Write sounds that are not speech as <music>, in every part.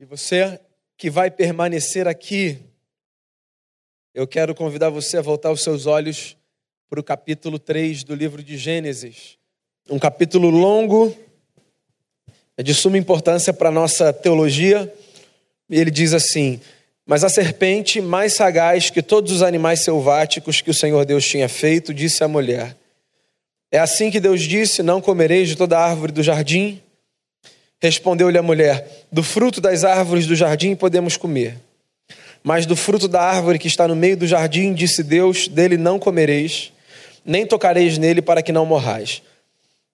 E você que vai permanecer aqui, eu quero convidar você a voltar os seus olhos para o capítulo 3 do livro de Gênesis. Um capítulo longo, é de suma importância para a nossa teologia. E ele diz assim: Mas a serpente, mais sagaz que todos os animais selváticos que o Senhor Deus tinha feito, disse à mulher: É assim que Deus disse: Não comereis de toda árvore do jardim? Respondeu-lhe a mulher: Do fruto das árvores do jardim podemos comer. Mas do fruto da árvore que está no meio do jardim, disse Deus: Dele não comereis, nem tocareis nele, para que não morrais.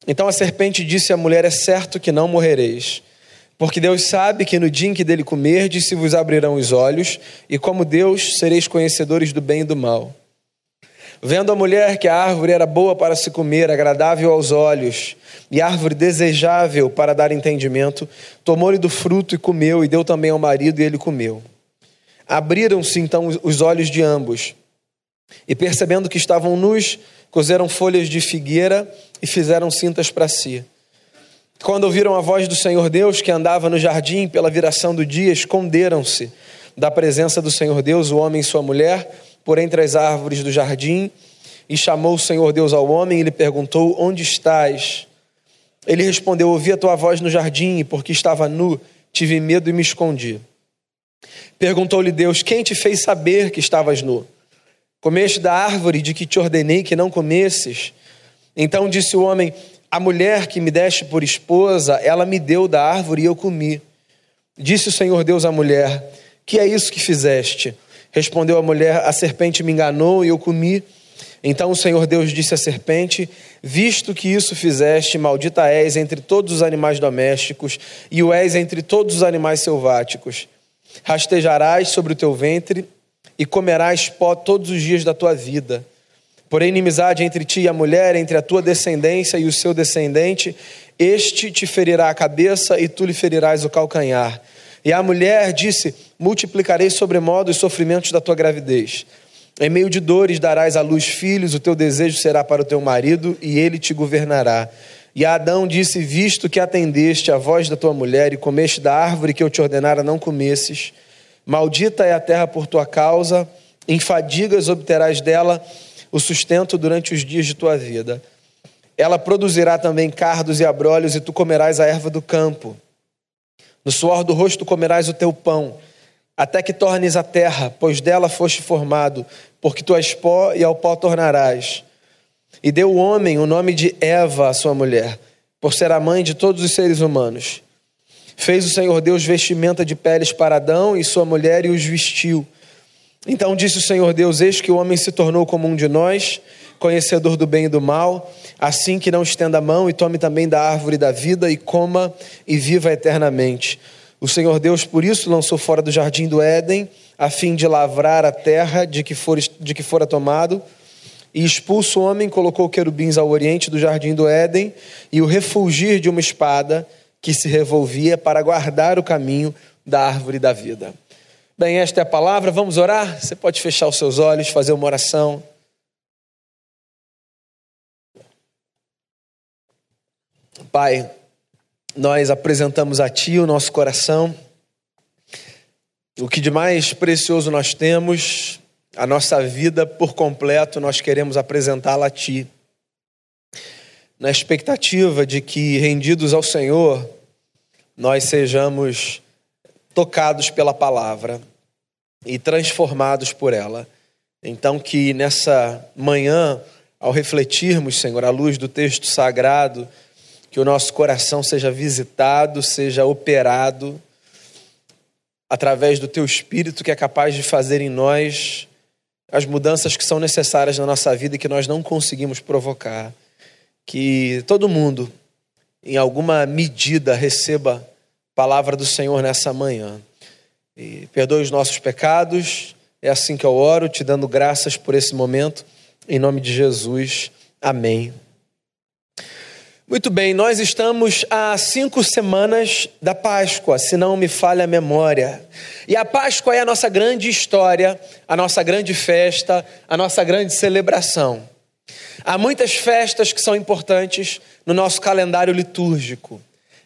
Então a serpente disse à mulher: É certo que não morrereis. Porque Deus sabe que no dia em que dele comerdes, se vos abrirão os olhos, e como Deus sereis conhecedores do bem e do mal. Vendo a mulher que a árvore era boa para se comer, agradável aos olhos, e árvore desejável para dar entendimento, tomou-lhe do fruto e comeu, e deu também ao marido, e ele comeu. Abriram-se então os olhos de ambos, e percebendo que estavam nus, cozeram folhas de figueira e fizeram cintas para si. Quando ouviram a voz do Senhor Deus que andava no jardim pela viração do dia, esconderam-se da presença do Senhor Deus, o homem e sua mulher por entre as árvores do jardim, e chamou o Senhor Deus ao homem e lhe perguntou: Onde estás? Ele respondeu: Ouvi a tua voz no jardim, e porque estava nu, tive medo e me escondi. Perguntou-lhe Deus: Quem te fez saber que estavas nu? Comeste da árvore de que te ordenei que não comesses? Então disse o homem: A mulher que me deste por esposa, ela me deu da árvore e eu comi. Disse o Senhor Deus à mulher: Que é isso que fizeste? Respondeu a mulher: A serpente me enganou e eu comi. Então o Senhor Deus disse à serpente: Visto que isso fizeste, maldita és entre todos os animais domésticos e o és entre todos os animais selváticos. Rastejarás sobre o teu ventre e comerás pó todos os dias da tua vida. Porém, inimizade entre ti e a mulher, entre a tua descendência e o seu descendente, este te ferirá a cabeça e tu lhe ferirás o calcanhar. E a mulher disse: Multiplicarei sobremodo os sofrimentos da tua gravidez. Em meio de dores darás à luz filhos, o teu desejo será para o teu marido, e ele te governará. E Adão disse: Visto que atendeste a voz da tua mulher e comeste da árvore que eu te ordenara não comesses, maldita é a terra por tua causa, em fadigas obterás dela o sustento durante os dias de tua vida. Ela produzirá também cardos e abrolhos, e tu comerás a erva do campo. No suor do rosto comerás o teu pão, até que tornes a terra, pois dela foste formado, porque tu és pó e ao pó tornarás. E deu o homem o nome de Eva à sua mulher, por ser a mãe de todos os seres humanos. Fez o Senhor Deus vestimenta de peles para Adão e sua mulher e os vestiu. Então disse o Senhor Deus: Eis que o homem se tornou como um de nós conhecedor do bem e do mal, assim que não estenda a mão e tome também da árvore da vida e coma e viva eternamente. O Senhor Deus, por isso, lançou fora do jardim do Éden, a fim de lavrar a terra de que, for, de que fora tomado, e expulso o homem, colocou querubins ao oriente do jardim do Éden, e o refulgir de uma espada que se revolvia para guardar o caminho da árvore da vida. Bem, esta é a palavra, vamos orar? Você pode fechar os seus olhos, fazer uma oração. Pai, nós apresentamos a Ti o nosso coração, o que de mais precioso nós temos, a nossa vida por completo, nós queremos apresentá-la a Ti, na expectativa de que, rendidos ao Senhor, nós sejamos tocados pela palavra e transformados por ela. Então, que nessa manhã, ao refletirmos, Senhor, à luz do texto sagrado, que o nosso coração seja visitado, seja operado através do teu espírito que é capaz de fazer em nós as mudanças que são necessárias na nossa vida e que nós não conseguimos provocar. Que todo mundo, em alguma medida, receba a palavra do Senhor nessa manhã. E perdoe os nossos pecados. É assim que eu oro, te dando graças por esse momento. Em nome de Jesus. Amém. Muito bem, nós estamos há cinco semanas da Páscoa, se não me falha a memória. E a Páscoa é a nossa grande história, a nossa grande festa, a nossa grande celebração. Há muitas festas que são importantes no nosso calendário litúrgico.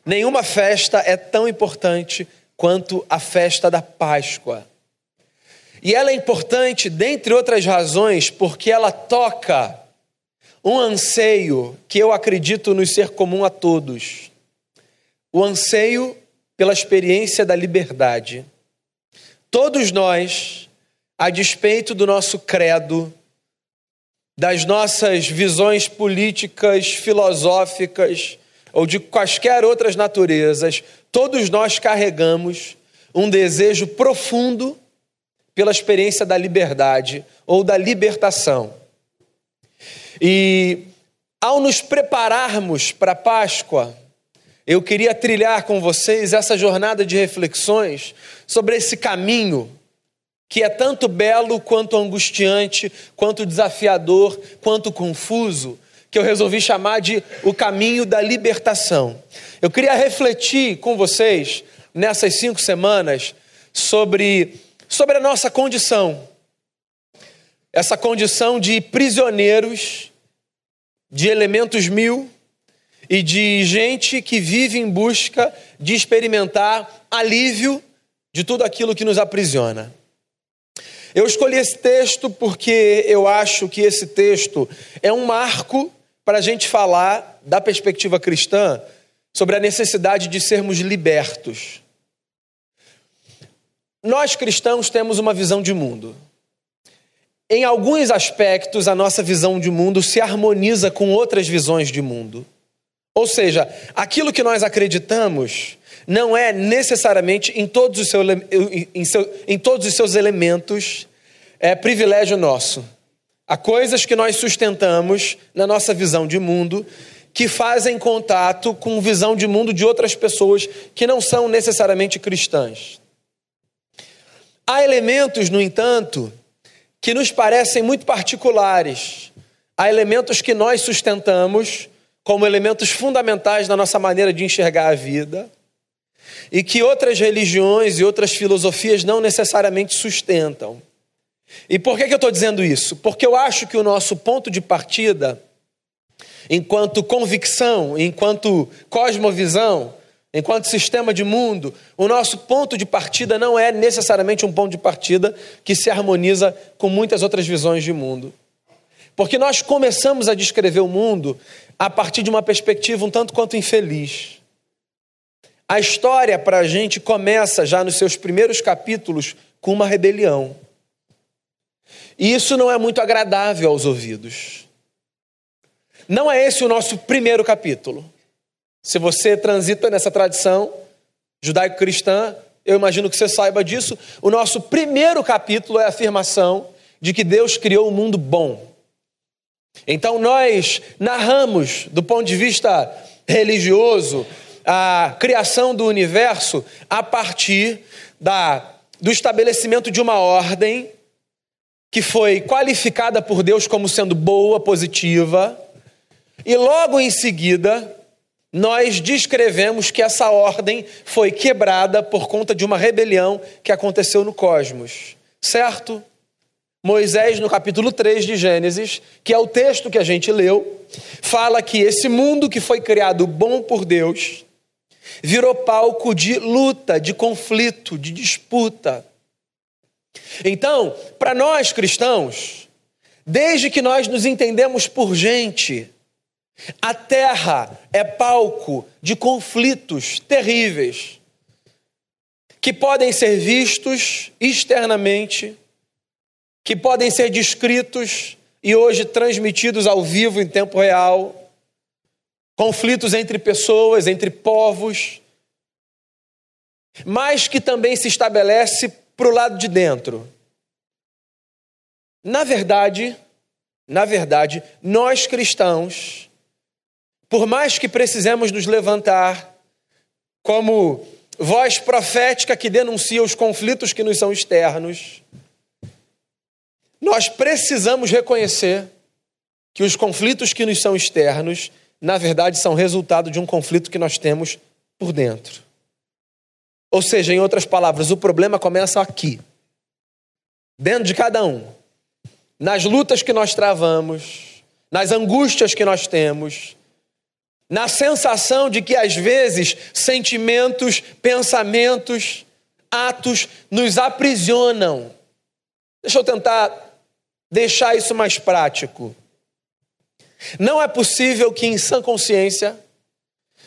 Nenhuma festa é tão importante quanto a festa da Páscoa. E ela é importante, dentre outras razões, porque ela toca um anseio que eu acredito nos ser comum a todos. O anseio pela experiência da liberdade. Todos nós, a despeito do nosso credo, das nossas visões políticas, filosóficas ou de quaisquer outras naturezas, todos nós carregamos um desejo profundo pela experiência da liberdade ou da libertação. E ao nos prepararmos para a Páscoa, eu queria trilhar com vocês essa jornada de reflexões sobre esse caminho que é tanto belo quanto angustiante, quanto desafiador, quanto confuso, que eu resolvi chamar de o caminho da libertação. Eu queria refletir com vocês nessas cinco semanas sobre, sobre a nossa condição, essa condição de prisioneiros, de elementos mil e de gente que vive em busca de experimentar alívio de tudo aquilo que nos aprisiona. Eu escolhi esse texto porque eu acho que esse texto é um marco para a gente falar da perspectiva cristã sobre a necessidade de sermos libertos. Nós cristãos temos uma visão de mundo. Em alguns aspectos, a nossa visão de mundo se harmoniza com outras visões de mundo. Ou seja, aquilo que nós acreditamos não é necessariamente em todos os, em, seu, em todos os seus elementos é privilégio nosso. Há coisas que nós sustentamos na nossa visão de mundo que fazem contato com visão de mundo de outras pessoas que não são necessariamente cristãs. Há elementos, no entanto, que nos parecem muito particulares. Há elementos que nós sustentamos como elementos fundamentais na nossa maneira de enxergar a vida e que outras religiões e outras filosofias não necessariamente sustentam. E por que, que eu estou dizendo isso? Porque eu acho que o nosso ponto de partida, enquanto convicção, enquanto cosmovisão, enquanto sistema de mundo, o nosso ponto de partida não é necessariamente um ponto de partida que se harmoniza com muitas outras visões de mundo. Porque nós começamos a descrever o mundo a partir de uma perspectiva um tanto quanto infeliz. A história para a gente começa já nos seus primeiros capítulos com uma rebelião. E isso não é muito agradável aos ouvidos. Não é esse o nosso primeiro capítulo. Se você transita nessa tradição judaico-cristã, eu imagino que você saiba disso. O nosso primeiro capítulo é a afirmação de que Deus criou o um mundo bom. Então nós narramos, do ponto de vista religioso, a criação do universo a partir da, do estabelecimento de uma ordem que foi qualificada por Deus como sendo boa, positiva, e logo em seguida nós descrevemos que essa ordem foi quebrada por conta de uma rebelião que aconteceu no cosmos, certo? Moisés, no capítulo 3 de Gênesis, que é o texto que a gente leu, fala que esse mundo que foi criado bom por Deus virou palco de luta, de conflito, de disputa. Então, para nós cristãos, desde que nós nos entendemos por gente, a terra é palco de conflitos terríveis que podem ser vistos externamente, que podem ser descritos e hoje transmitidos ao vivo em tempo real. Conflitos entre pessoas, entre povos, mas que também se estabelece para o lado de dentro. Na verdade, na verdade, nós cristãos, por mais que precisemos nos levantar como voz profética que denuncia os conflitos que nos são externos, nós precisamos reconhecer que os conflitos que nos são externos, na verdade, são resultado de um conflito que nós temos por dentro. Ou seja, em outras palavras, o problema começa aqui, dentro de cada um, nas lutas que nós travamos, nas angústias que nós temos, na sensação de que às vezes sentimentos, pensamentos atos nos aprisionam. Deixa eu tentar deixar isso mais prático. Não é possível que, em sã consciência,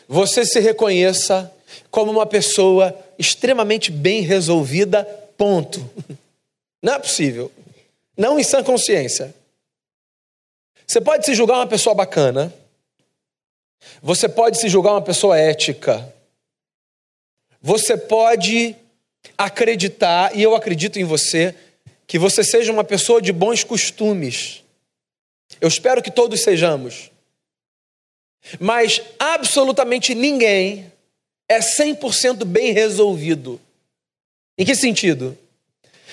você se reconheça como uma pessoa extremamente bem resolvida, ponto. <laughs> Não é possível. Não em sã consciência. Você pode se julgar uma pessoa bacana, você pode se julgar uma pessoa ética, você pode acreditar, e eu acredito em você, que você seja uma pessoa de bons costumes. Eu espero que todos sejamos. Mas absolutamente ninguém é 100% bem resolvido. Em que sentido?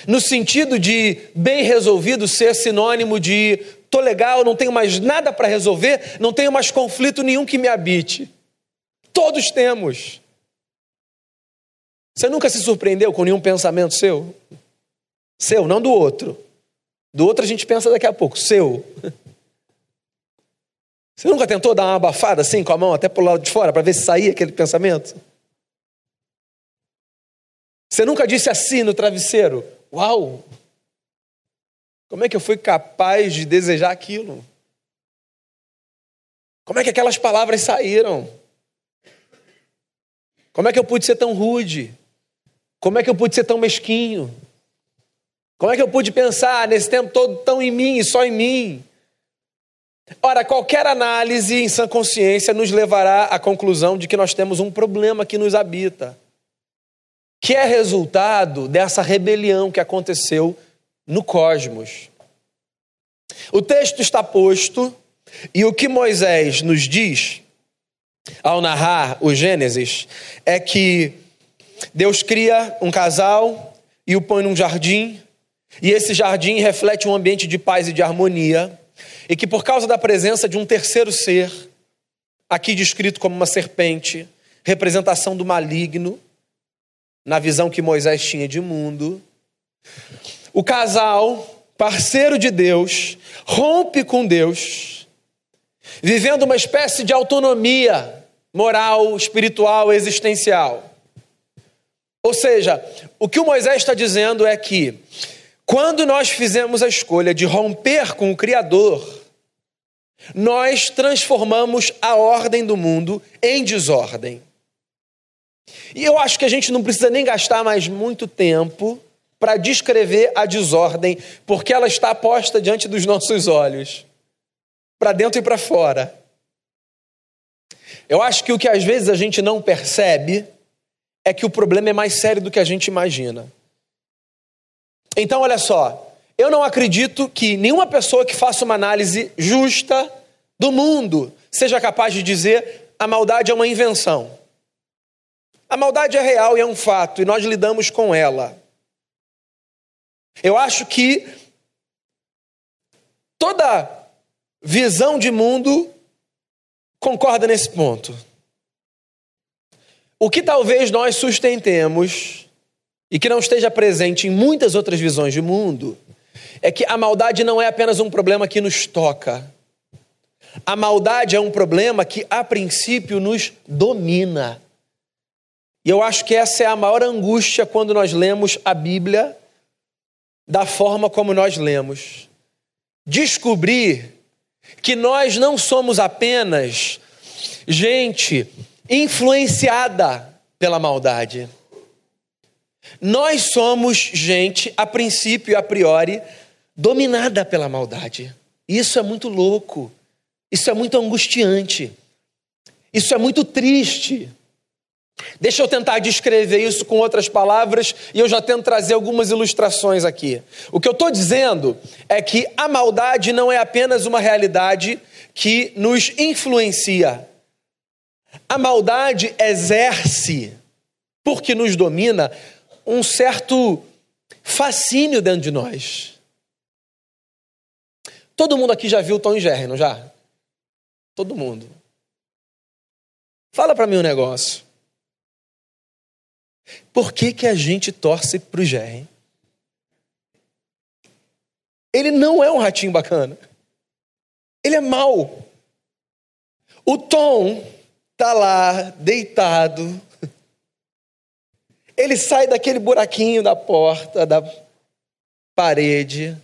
No sentido de bem resolvido ser sinônimo de tô legal, não tenho mais nada para resolver, não tenho mais conflito nenhum que me habite. Todos temos. Você nunca se surpreendeu com nenhum pensamento seu? Seu, não do outro. Do outro a gente pensa daqui a pouco, seu. <laughs> Você nunca tentou dar uma abafada assim com a mão até pro lado de fora para ver se saía aquele pensamento? Você nunca disse assim no travesseiro: Uau! Como é que eu fui capaz de desejar aquilo? Como é que aquelas palavras saíram? Como é que eu pude ser tão rude? Como é que eu pude ser tão mesquinho? Como é que eu pude pensar nesse tempo todo tão em mim e só em mim? Ora, qualquer análise em sã consciência nos levará à conclusão de que nós temos um problema que nos habita, que é resultado dessa rebelião que aconteceu no cosmos. O texto está posto e o que Moisés nos diz ao narrar o Gênesis é que Deus cria um casal e o põe num jardim, e esse jardim reflete um ambiente de paz e de harmonia, e que por causa da presença de um terceiro ser, aqui descrito como uma serpente, representação do maligno, na visão que Moisés tinha de mundo, o casal, parceiro de Deus, rompe com Deus, vivendo uma espécie de autonomia moral, espiritual, existencial. Ou seja, o que o Moisés está dizendo é que, quando nós fizemos a escolha de romper com o Criador, nós transformamos a ordem do mundo em desordem. E eu acho que a gente não precisa nem gastar mais muito tempo para descrever a desordem, porque ela está posta diante dos nossos olhos, para dentro e para fora. Eu acho que o que às vezes a gente não percebe é que o problema é mais sério do que a gente imagina. Então, olha só, eu não acredito que nenhuma pessoa que faça uma análise justa do mundo seja capaz de dizer a maldade é uma invenção. A maldade é real e é um fato, e nós lidamos com ela. Eu acho que toda visão de mundo concorda nesse ponto. O que talvez nós sustentemos e que não esteja presente em muitas outras visões de mundo é que a maldade não é apenas um problema que nos toca. A maldade é um problema que, a princípio, nos domina. E eu acho que essa é a maior angústia quando nós lemos a Bíblia da forma como nós lemos. Descobrir que nós não somos apenas gente influenciada pela maldade. Nós somos gente, a princípio e a priori, dominada pela maldade. Isso é muito louco. Isso é muito angustiante. Isso é muito triste. Deixa eu tentar descrever isso com outras palavras e eu já tento trazer algumas ilustrações aqui. O que eu estou dizendo é que a maldade não é apenas uma realidade que nos influencia, a maldade exerce, porque nos domina, um certo fascínio dentro de nós. Todo mundo aqui já viu Tom e não já? Todo mundo. Fala para mim um negócio. Por que, que a gente torce pro Jerry? Ele não é um ratinho bacana. Ele é mau. O Tom está lá, deitado. Ele sai daquele buraquinho da porta, da parede,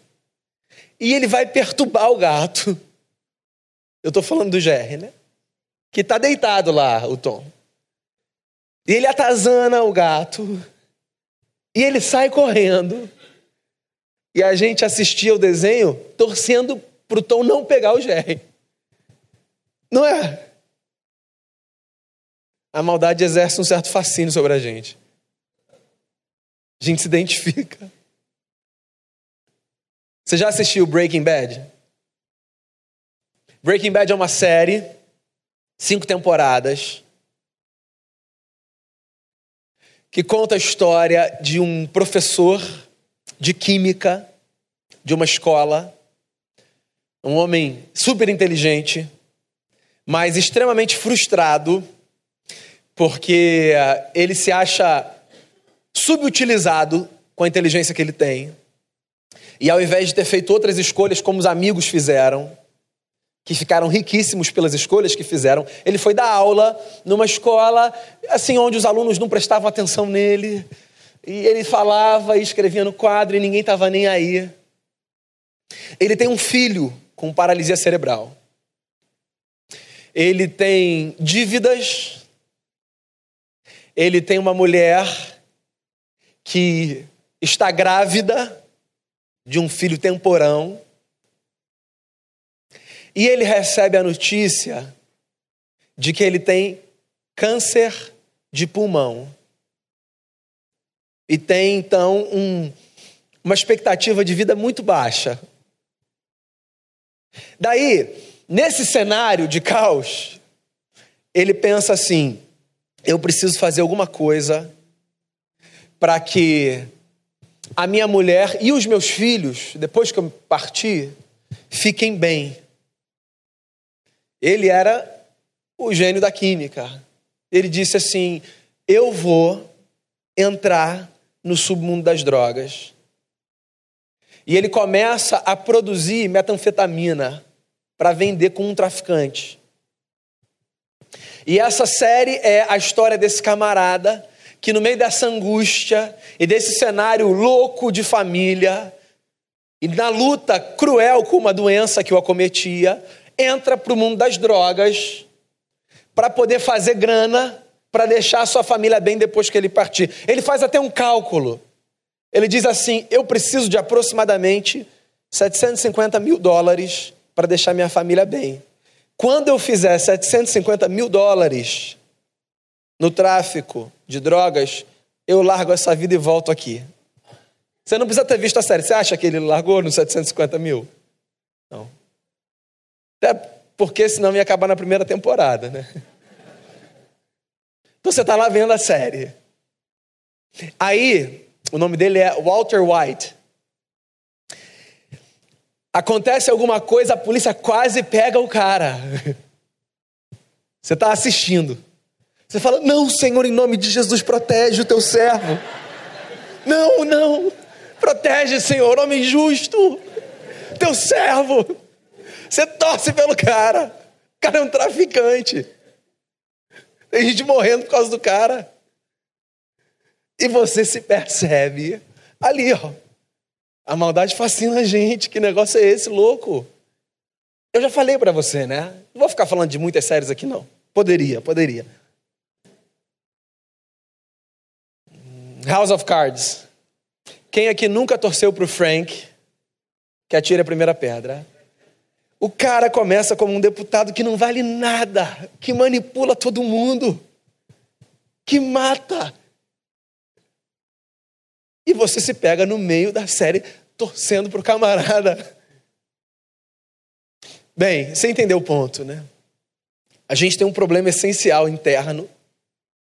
e ele vai perturbar o gato. Eu estou falando do GR, né? Que está deitado lá, o Tom. E ele atazana o gato. E ele sai correndo. E a gente assistia o desenho torcendo para o Tom não pegar o GR. Não é? A maldade exerce um certo fascínio sobre a gente. A gente se identifica. Você já assistiu Breaking Bad? Breaking Bad é uma série, cinco temporadas, que conta a história de um professor de química de uma escola, um homem super inteligente, mas extremamente frustrado, porque eh, ele se acha subutilizado com a inteligência que ele tem. E ao invés de ter feito outras escolhas como os amigos fizeram, que ficaram riquíssimos pelas escolhas que fizeram, ele foi dar aula numa escola assim onde os alunos não prestavam atenção nele. E ele falava e escrevia no quadro e ninguém estava nem aí. Ele tem um filho com paralisia cerebral. Ele tem dívidas. Ele tem uma mulher que está grávida de um filho temporão. E ele recebe a notícia de que ele tem câncer de pulmão. E tem então um, uma expectativa de vida muito baixa. Daí, nesse cenário de caos, ele pensa assim: eu preciso fazer alguma coisa para que a minha mulher e os meus filhos, depois que eu partir, fiquem bem. Ele era o gênio da química. Ele disse assim: Eu vou entrar no submundo das drogas. E ele começa a produzir metanfetamina para vender com um traficante. E essa série é a história desse camarada que no meio dessa angústia e desse cenário louco de família, e na luta cruel com uma doença que o acometia, entra para o mundo das drogas para poder fazer grana, para deixar a sua família bem depois que ele partir. Ele faz até um cálculo. Ele diz assim: Eu preciso de aproximadamente 750 mil dólares para deixar minha família bem. Quando eu fizer 750 mil dólares no tráfico de drogas, eu largo essa vida e volto aqui. Você não precisa ter visto a série. Você acha que ele largou nos 750 mil? Até porque senão ia acabar na primeira temporada, né? Então você está lá vendo a série. Aí, o nome dele é Walter White. Acontece alguma coisa, a polícia quase pega o cara. Você está assistindo. Você fala: Não, Senhor, em nome de Jesus, protege o teu servo. Não, não. Protege, Senhor, homem justo. Teu servo. Você torce pelo cara. O cara é um traficante. Tem gente morrendo por causa do cara. E você se percebe ali, ó. A maldade fascina a gente. Que negócio é esse, louco? Eu já falei para você, né? Não vou ficar falando de muitas séries aqui, não. Poderia, poderia. House of Cards. Quem aqui nunca torceu pro Frank, que atira a primeira pedra? O cara começa como um deputado que não vale nada, que manipula todo mundo, que mata. E você se pega no meio da série torcendo pro camarada. Bem, você entendeu o ponto, né? A gente tem um problema essencial interno,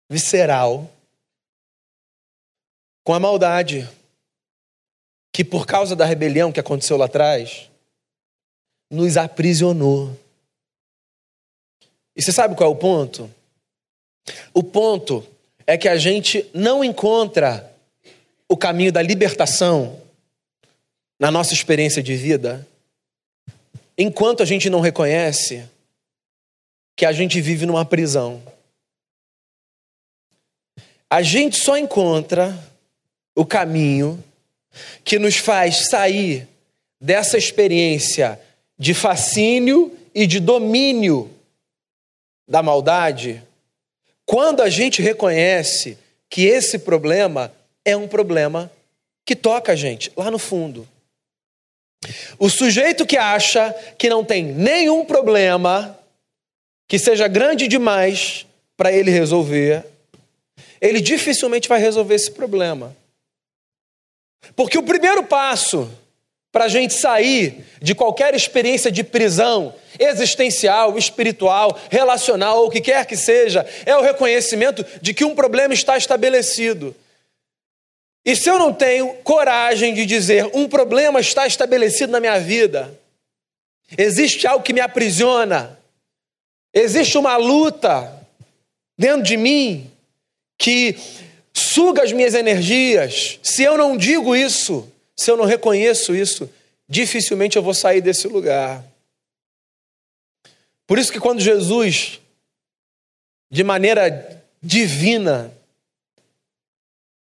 visceral, com a maldade, que por causa da rebelião que aconteceu lá atrás, nos aprisionou. E você sabe qual é o ponto? O ponto é que a gente não encontra o caminho da libertação na nossa experiência de vida enquanto a gente não reconhece que a gente vive numa prisão. A gente só encontra o caminho que nos faz sair dessa experiência de fascínio e de domínio da maldade quando a gente reconhece que esse problema é um problema que toca a gente lá no fundo. O sujeito que acha que não tem nenhum problema que seja grande demais para ele resolver, ele dificilmente vai resolver esse problema. Porque o primeiro passo para a gente sair de qualquer experiência de prisão existencial, espiritual, relacional ou o que quer que seja, é o reconhecimento de que um problema está estabelecido. E se eu não tenho coragem de dizer um problema está estabelecido na minha vida, existe algo que me aprisiona, existe uma luta dentro de mim que suga as minhas energias. Se eu não digo isso, se eu não reconheço isso, dificilmente eu vou sair desse lugar. Por isso que quando Jesus, de maneira divina,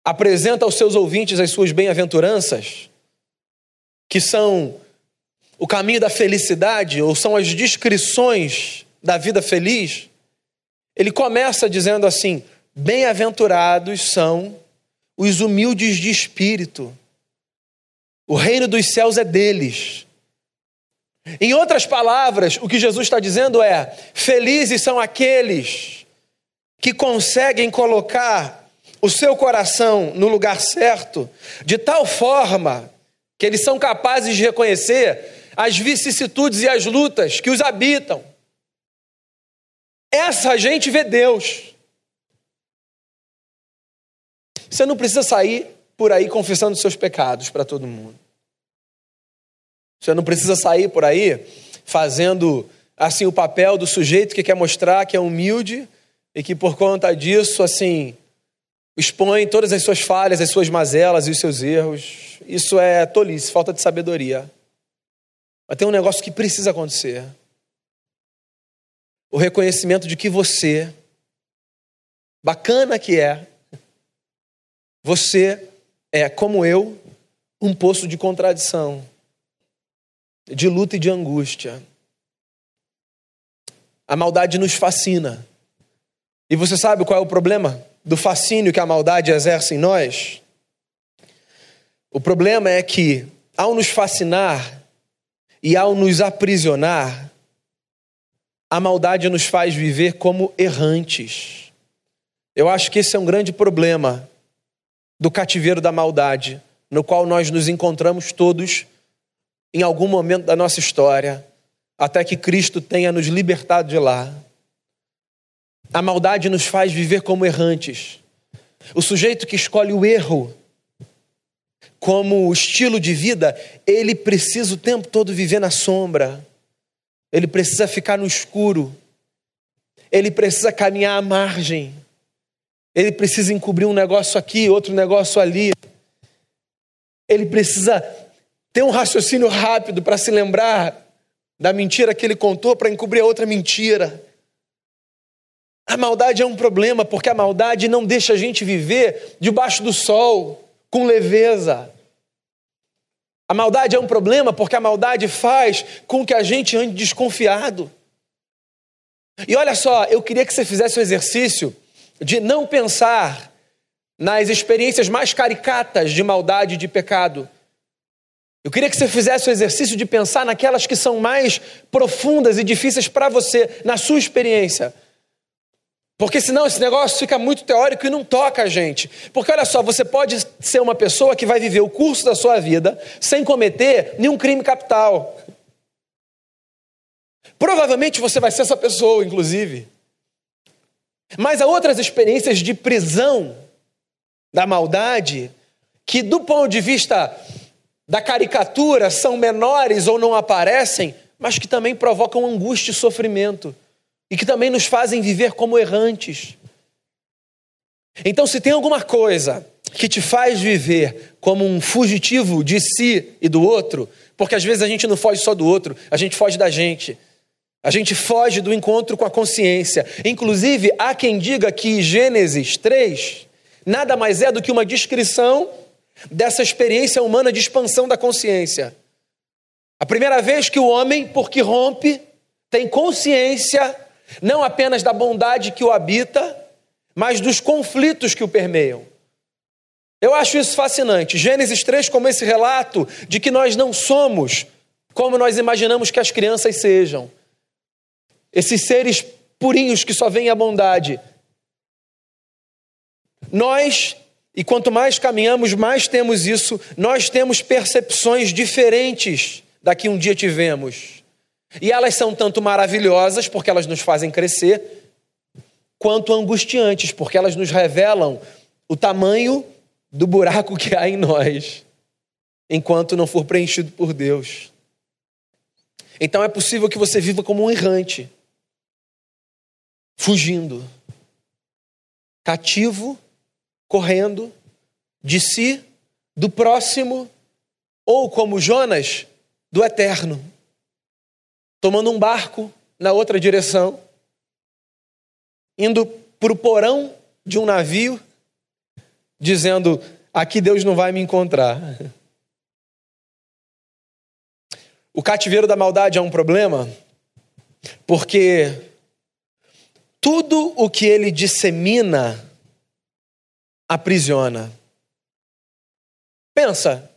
apresenta aos seus ouvintes as suas bem-aventuranças, que são o caminho da felicidade, ou são as descrições da vida feliz, ele começa dizendo assim: Bem-aventurados são os humildes de espírito, o reino dos céus é deles. Em outras palavras, o que Jesus está dizendo é: felizes são aqueles que conseguem colocar o seu coração no lugar certo, de tal forma que eles são capazes de reconhecer as vicissitudes e as lutas que os habitam. Essa gente vê Deus. Você não precisa sair por aí confessando seus pecados para todo mundo. Você não precisa sair por aí fazendo assim o papel do sujeito que quer mostrar que é humilde e que por conta disso assim expõe todas as suas falhas, as suas mazelas e os seus erros. Isso é tolice, falta de sabedoria. Mas tem um negócio que precisa acontecer. O reconhecimento de que você, bacana que é, você é, como eu, um poço de contradição, de luta e de angústia. A maldade nos fascina. E você sabe qual é o problema? do fascínio que a maldade exerce em nós? O problema é que, ao nos fascinar e ao nos aprisionar, a maldade nos faz viver como errantes. Eu acho que esse é um grande problema do cativeiro da maldade, no qual nós nos encontramos todos em algum momento da nossa história, até que Cristo tenha nos libertado de lá. A maldade nos faz viver como errantes. O sujeito que escolhe o erro como estilo de vida, ele precisa o tempo todo viver na sombra, ele precisa ficar no escuro, ele precisa caminhar à margem, ele precisa encobrir um negócio aqui, outro negócio ali, ele precisa ter um raciocínio rápido para se lembrar da mentira que ele contou para encobrir a outra mentira. A maldade é um problema porque a maldade não deixa a gente viver debaixo do sol, com leveza. A maldade é um problema porque a maldade faz com que a gente ande desconfiado. E olha só, eu queria que você fizesse o exercício de não pensar nas experiências mais caricatas de maldade e de pecado. Eu queria que você fizesse o exercício de pensar naquelas que são mais profundas e difíceis para você, na sua experiência. Porque senão esse negócio fica muito teórico e não toca a gente. Porque olha só, você pode ser uma pessoa que vai viver o curso da sua vida sem cometer nenhum crime capital. Provavelmente você vai ser essa pessoa, inclusive. Mas há outras experiências de prisão da maldade que, do ponto de vista da caricatura, são menores ou não aparecem, mas que também provocam angústia e sofrimento e que também nos fazem viver como errantes. Então, se tem alguma coisa que te faz viver como um fugitivo de si e do outro, porque às vezes a gente não foge só do outro, a gente foge da gente. A gente foge do encontro com a consciência. Inclusive, há quem diga que Gênesis 3 nada mais é do que uma descrição dessa experiência humana de expansão da consciência. A primeira vez que o homem, porque rompe, tem consciência não apenas da bondade que o habita, mas dos conflitos que o permeiam. Eu acho isso fascinante. Gênesis 3, como esse relato de que nós não somos como nós imaginamos que as crianças sejam. Esses seres purinhos que só veem a bondade. Nós, e quanto mais caminhamos, mais temos isso, nós temos percepções diferentes da que um dia tivemos. E elas são tanto maravilhosas, porque elas nos fazem crescer, quanto angustiantes, porque elas nos revelam o tamanho do buraco que há em nós, enquanto não for preenchido por Deus. Então é possível que você viva como um errante, fugindo, cativo, correndo de si, do próximo, ou como Jonas, do eterno, tomando um barco na outra direção, indo para o porão de um navio, dizendo: aqui Deus não vai me encontrar. O cativeiro da maldade é um problema porque tudo o que ele dissemina aprisiona. Pensa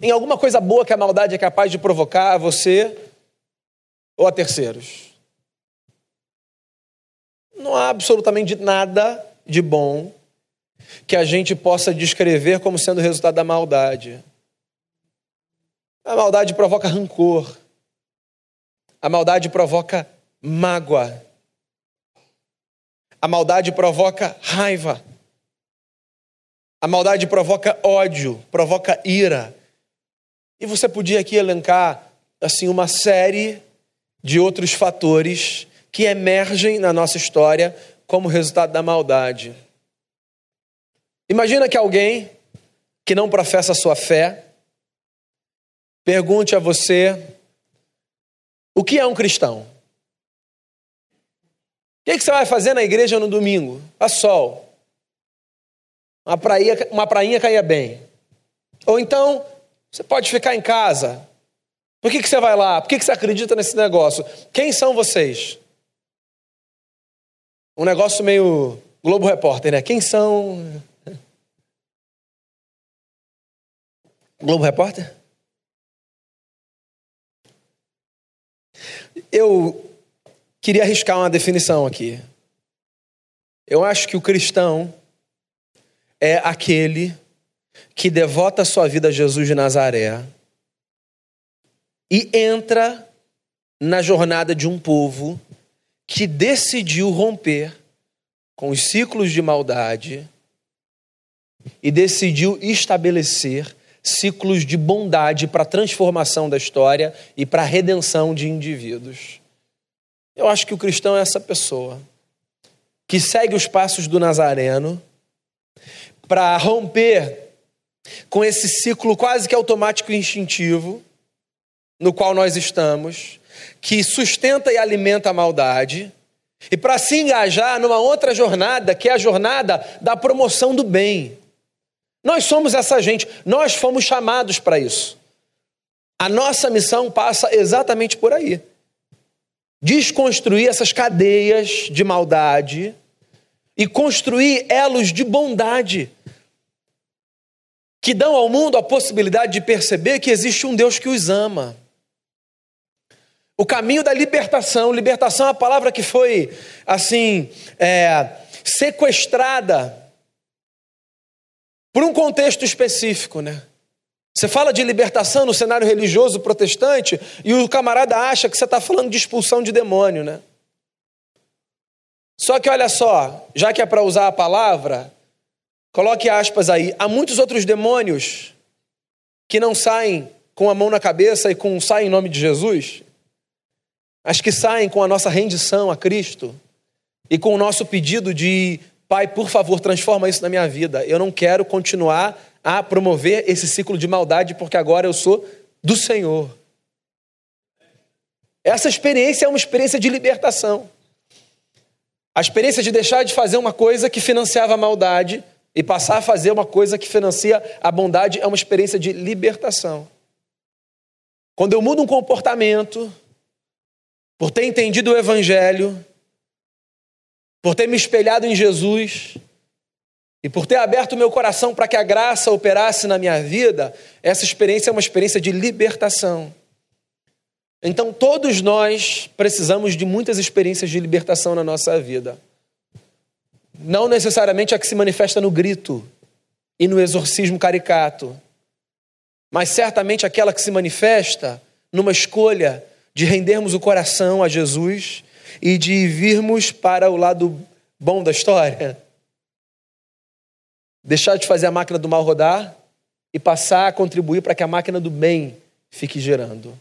em alguma coisa boa que a maldade é capaz de provocar a você ou a terceiros. Não há absolutamente nada de bom que a gente possa descrever como sendo resultado da maldade. A maldade provoca rancor. A maldade provoca mágoa. A maldade provoca raiva. A maldade provoca ódio, provoca ira. E você podia aqui elencar assim uma série de outros fatores que emergem na nossa história como resultado da maldade. Imagina que alguém que não professa a sua fé pergunte a você o que é um cristão. O que, você vai fazer na igreja no domingo? A sol. Uma prainha, uma prainha caia bem. Ou então, você pode ficar em casa. Por que, que você vai lá? Por que, que você acredita nesse negócio? Quem são vocês? Um negócio meio Globo Repórter, né? Quem são. Globo Repórter? Eu queria arriscar uma definição aqui. Eu acho que o cristão é aquele que devota sua vida a Jesus de Nazaré e entra na jornada de um povo que decidiu romper com os ciclos de maldade e decidiu estabelecer ciclos de bondade para a transformação da história e para a redenção de indivíduos. Eu acho que o cristão é essa pessoa que segue os passos do Nazareno para romper com esse ciclo quase que automático e instintivo no qual nós estamos, que sustenta e alimenta a maldade, e para se engajar numa outra jornada, que é a jornada da promoção do bem. Nós somos essa gente, nós fomos chamados para isso. A nossa missão passa exatamente por aí desconstruir essas cadeias de maldade e construir elos de bondade que dão ao mundo a possibilidade de perceber que existe um Deus que os ama. O caminho da libertação, libertação é a palavra que foi assim é, sequestrada por um contexto específico, né? Você fala de libertação no cenário religioso protestante e o camarada acha que você está falando de expulsão de demônio, né? Só que olha só, já que é para usar a palavra, coloque aspas aí. Há muitos outros demônios que não saem com a mão na cabeça e com saem em nome de Jesus, mas que saem com a nossa rendição a Cristo e com o nosso pedido de Pai, por favor, transforma isso na minha vida. Eu não quero continuar a promover esse ciclo de maldade porque agora eu sou do Senhor. Essa experiência é uma experiência de libertação. A experiência de deixar de fazer uma coisa que financiava a maldade e passar a fazer uma coisa que financia a bondade é uma experiência de libertação. Quando eu mudo um comportamento, por ter entendido o Evangelho, por ter me espelhado em Jesus e por ter aberto meu coração para que a graça operasse na minha vida, essa experiência é uma experiência de libertação. Então, todos nós precisamos de muitas experiências de libertação na nossa vida. Não necessariamente a que se manifesta no grito e no exorcismo caricato, mas certamente aquela que se manifesta numa escolha de rendermos o coração a Jesus e de virmos para o lado bom da história. Deixar de fazer a máquina do mal rodar e passar a contribuir para que a máquina do bem fique gerando.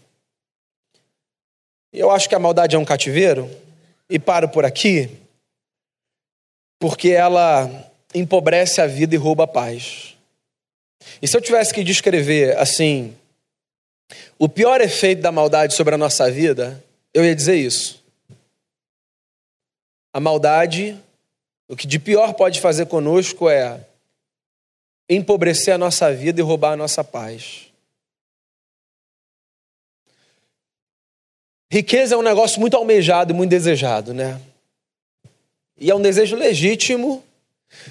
Eu acho que a maldade é um cativeiro, e paro por aqui, porque ela empobrece a vida e rouba a paz. E se eu tivesse que descrever assim, o pior efeito da maldade sobre a nossa vida, eu ia dizer isso. A maldade, o que de pior pode fazer conosco é empobrecer a nossa vida e roubar a nossa paz. Riqueza é um negócio muito almejado e muito desejado, né? E é um desejo legítimo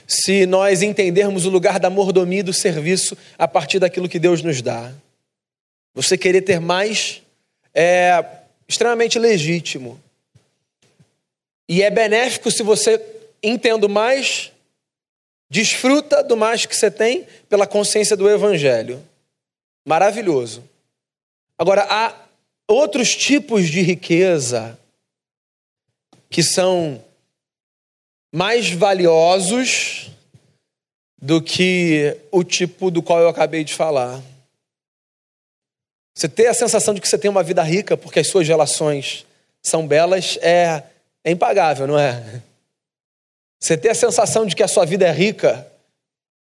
se nós entendermos o lugar da mordomia e do serviço a partir daquilo que Deus nos dá. Você querer ter mais é extremamente legítimo. E é benéfico se você, entendo mais, desfruta do mais que você tem pela consciência do Evangelho. Maravilhoso. Agora, há outros tipos de riqueza que são mais valiosos do que o tipo do qual eu acabei de falar. Você ter a sensação de que você tem uma vida rica porque as suas relações são belas é, é impagável, não é? Você ter a sensação de que a sua vida é rica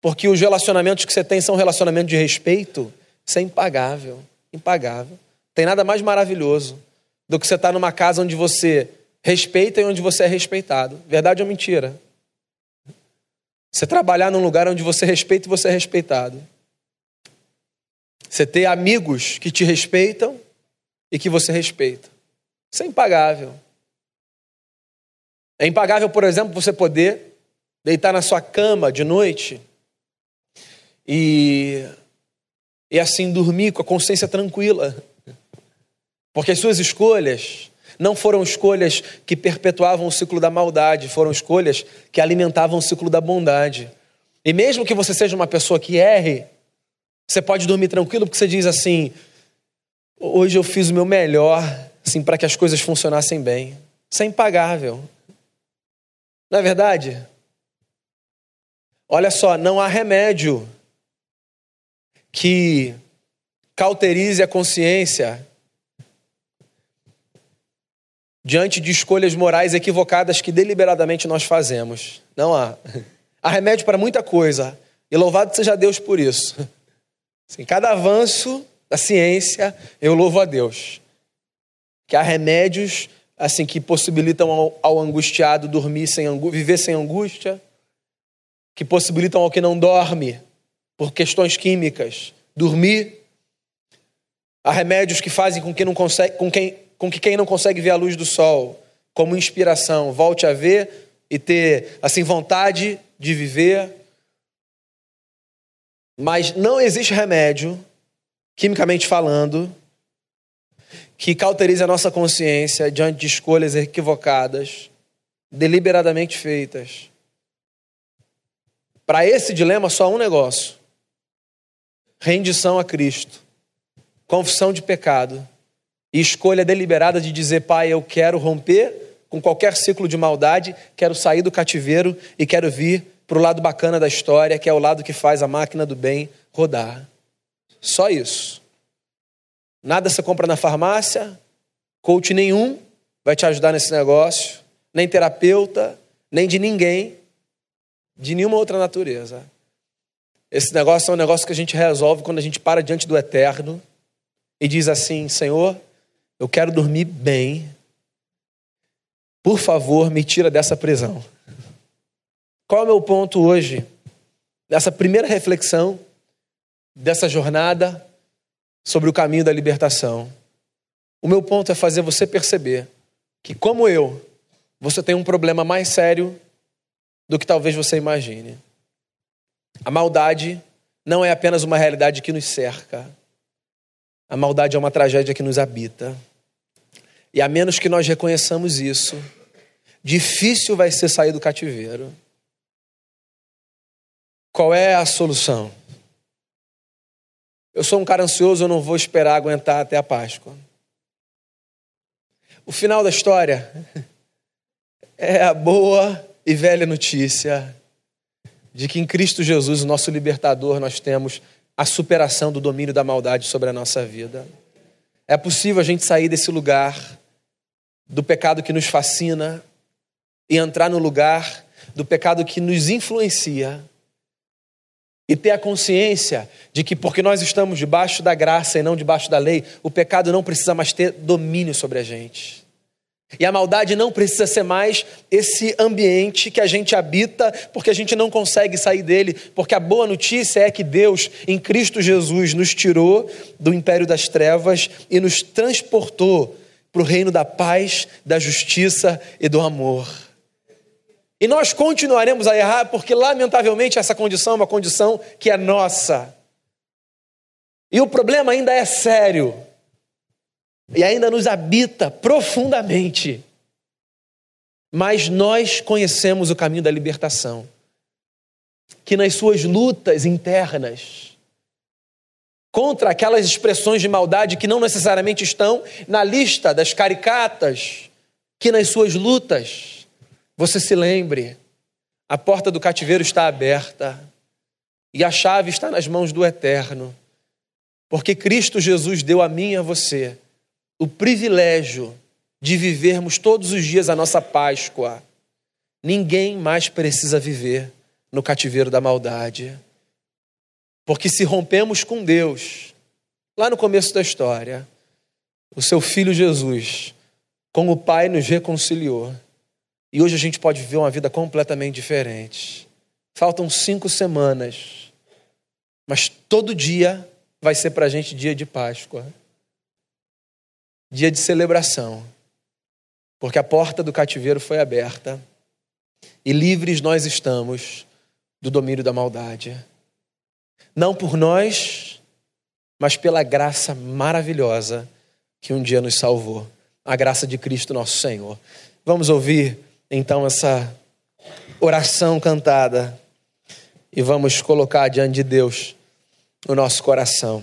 porque os relacionamentos que você tem são relacionamentos de respeito, isso é impagável, impagável. Tem nada mais maravilhoso do que você estar numa casa onde você respeita e onde você é respeitado. Verdade ou mentira? Você trabalhar num lugar onde você respeita e você é respeitado. Você ter amigos que te respeitam e que você respeita. Isso é impagável. É impagável, por exemplo, você poder deitar na sua cama de noite e, e assim dormir com a consciência tranquila. Porque as suas escolhas não foram escolhas que perpetuavam o ciclo da maldade, foram escolhas que alimentavam o ciclo da bondade. E mesmo que você seja uma pessoa que erre, você pode dormir tranquilo porque você diz assim: hoje eu fiz o meu melhor, assim, para que as coisas funcionassem bem. Isso é impagável. Não é verdade? Olha só, não há remédio que cauterize a consciência diante de escolhas morais equivocadas que deliberadamente nós fazemos. Não há. Há remédio para muita coisa, e louvado seja Deus por isso. Em cada avanço da ciência, eu louvo a Deus. Que há remédios assim que possibilitam ao, ao angustiado dormir sem viver sem angústia, que possibilitam ao que não dorme por questões químicas dormir. Há remédios que fazem com que não consegue, com quem com que quem não consegue ver a luz do sol como inspiração volte a ver e ter assim vontade de viver. Mas não existe remédio, quimicamente falando, que cauterize a nossa consciência diante de escolhas equivocadas, deliberadamente feitas. Para esse dilema, só um negócio: rendição a Cristo, confissão de pecado e escolha deliberada de dizer, Pai, eu quero romper com qualquer ciclo de maldade, quero sair do cativeiro e quero vir para o lado bacana da história, que é o lado que faz a máquina do bem rodar. Só isso. Nada você compra na farmácia, coach nenhum vai te ajudar nesse negócio, nem terapeuta, nem de ninguém, de nenhuma outra natureza. Esse negócio é um negócio que a gente resolve quando a gente para diante do eterno e diz assim: Senhor, eu quero dormir bem. Por favor, me tira dessa prisão. Qual é o meu ponto hoje? dessa primeira reflexão, dessa jornada sobre o caminho da libertação. O meu ponto é fazer você perceber que, como eu, você tem um problema mais sério do que talvez você imagine. A maldade não é apenas uma realidade que nos cerca, a maldade é uma tragédia que nos habita. E a menos que nós reconheçamos isso, difícil vai ser sair do cativeiro. Qual é a solução? Eu sou um cara ansioso, eu não vou esperar aguentar até a Páscoa. O final da história <laughs> é a boa e velha notícia de que em Cristo Jesus, o nosso libertador, nós temos a superação do domínio da maldade sobre a nossa vida. É possível a gente sair desse lugar do pecado que nos fascina e entrar no lugar do pecado que nos influencia e ter a consciência de que, porque nós estamos debaixo da graça e não debaixo da lei, o pecado não precisa mais ter domínio sobre a gente. E a maldade não precisa ser mais esse ambiente que a gente habita, porque a gente não consegue sair dele. Porque a boa notícia é que Deus, em Cristo Jesus, nos tirou do império das trevas e nos transportou para o reino da paz, da justiça e do amor. E nós continuaremos a errar, porque, lamentavelmente, essa condição é uma condição que é nossa. E o problema ainda é sério. E ainda nos habita profundamente. Mas nós conhecemos o caminho da libertação. Que nas suas lutas internas, contra aquelas expressões de maldade que não necessariamente estão na lista das caricatas, que nas suas lutas você se lembre, a porta do cativeiro está aberta e a chave está nas mãos do Eterno, porque Cristo Jesus deu a mim e a você o privilégio de vivermos todos os dias a nossa Páscoa. Ninguém mais precisa viver no cativeiro da maldade. Porque se rompemos com Deus, lá no começo da história, o seu filho Jesus, com o Pai, nos reconciliou. E hoje a gente pode viver uma vida completamente diferente. Faltam cinco semanas, mas todo dia vai ser para a gente dia de Páscoa dia de celebração, porque a porta do cativeiro foi aberta e livres nós estamos do domínio da maldade. Não por nós, mas pela graça maravilhosa que um dia nos salvou a graça de Cristo nosso Senhor. Vamos ouvir então essa oração cantada e vamos colocar diante de Deus o nosso coração.